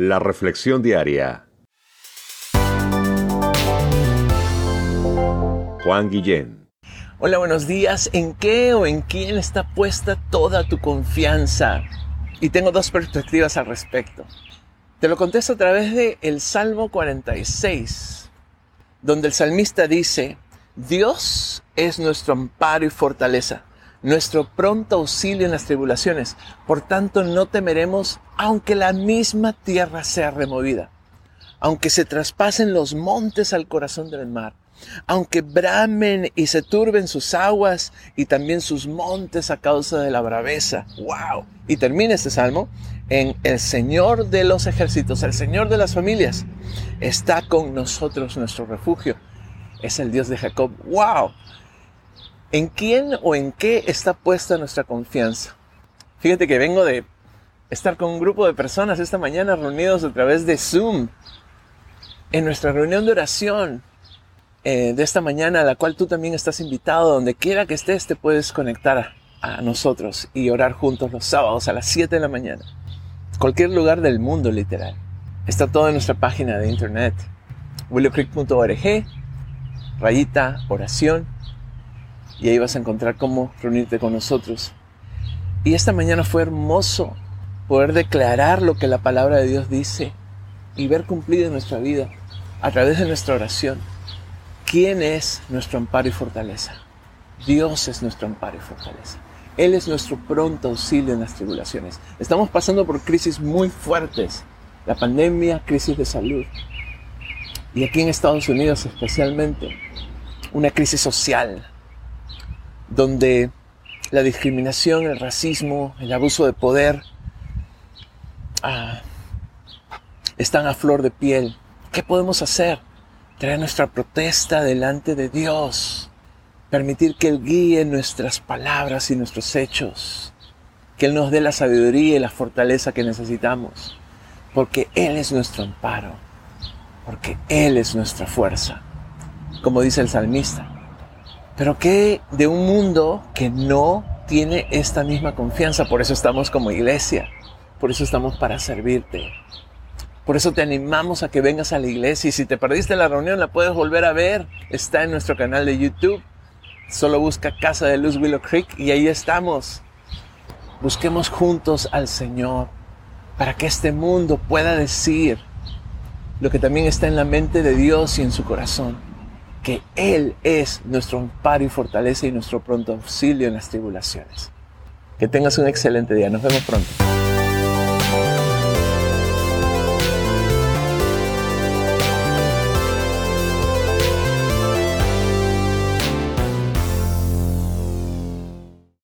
La Reflexión Diaria. Juan Guillén. Hola, buenos días. ¿En qué o en quién está puesta toda tu confianza? Y tengo dos perspectivas al respecto. Te lo contesto a través de el Salmo 46, donde el salmista dice, Dios es nuestro amparo y fortaleza, nuestro pronto auxilio en las tribulaciones. Por tanto, no temeremos aunque la misma tierra sea removida, aunque se traspasen los montes al corazón del mar, aunque bramen y se turben sus aguas y también sus montes a causa de la braveza. ¡Wow! Y termina este salmo en el Señor de los ejércitos, el Señor de las familias. Está con nosotros nuestro refugio. Es el Dios de Jacob. ¡Wow! ¿En quién o en qué está puesta nuestra confianza? Fíjate que vengo de estar con un grupo de personas esta mañana reunidos a través de Zoom en nuestra reunión de oración eh, de esta mañana, a la cual tú también estás invitado, donde quiera que estés, te puedes conectar a, nosotros y orar juntos los sábados a las 7 de la mañana. Cualquier lugar del mundo, literal. Está todo en nuestra página de internet, willowcreek.org, rayita oración, y ahí vas a encontrar cómo reunirte con nosotros. Y esta mañana fue hermoso poder declarar lo que la palabra de Dios dice y ver cumplido en nuestra vida a través de nuestra oración. ¿Quién es nuestro amparo y fortaleza? Dios es nuestro amparo y fortaleza. Él es nuestro pronto auxilio en las tribulaciones. Estamos pasando por crisis muy fuertes. La pandemia, crisis de salud. Y aquí en Estados Unidos especialmente, una crisis social, donde la discriminación, el racismo, el abuso de poder ah, están a flor de piel. ¿Qué podemos hacer? Traer nuestra protesta delante de Dios. Permitir que Él guíe nuestras palabras y nuestros hechos. Que Él nos dé la sabiduría y la fortaleza que necesitamos. Porque Él es nuestro amparo. Porque Él es nuestra fuerza. Como dice el salmista. Pero ¿qué de un mundo que no tiene esta misma confianza? Por eso estamos como iglesia. Por eso estamos para servirte. Por eso te animamos a que vengas a la iglesia y si te perdiste la reunión la puedes volver a ver. Está en nuestro canal de YouTube. Solo busca Casa de Luz Willow Creek y ahí estamos. Busquemos juntos al Señor para que este mundo pueda decir lo que también está en la mente de Dios y en su corazón. Que Él es nuestro amparo y fortaleza y nuestro pronto auxilio en las tribulaciones. Que tengas un excelente día. Nos vemos pronto.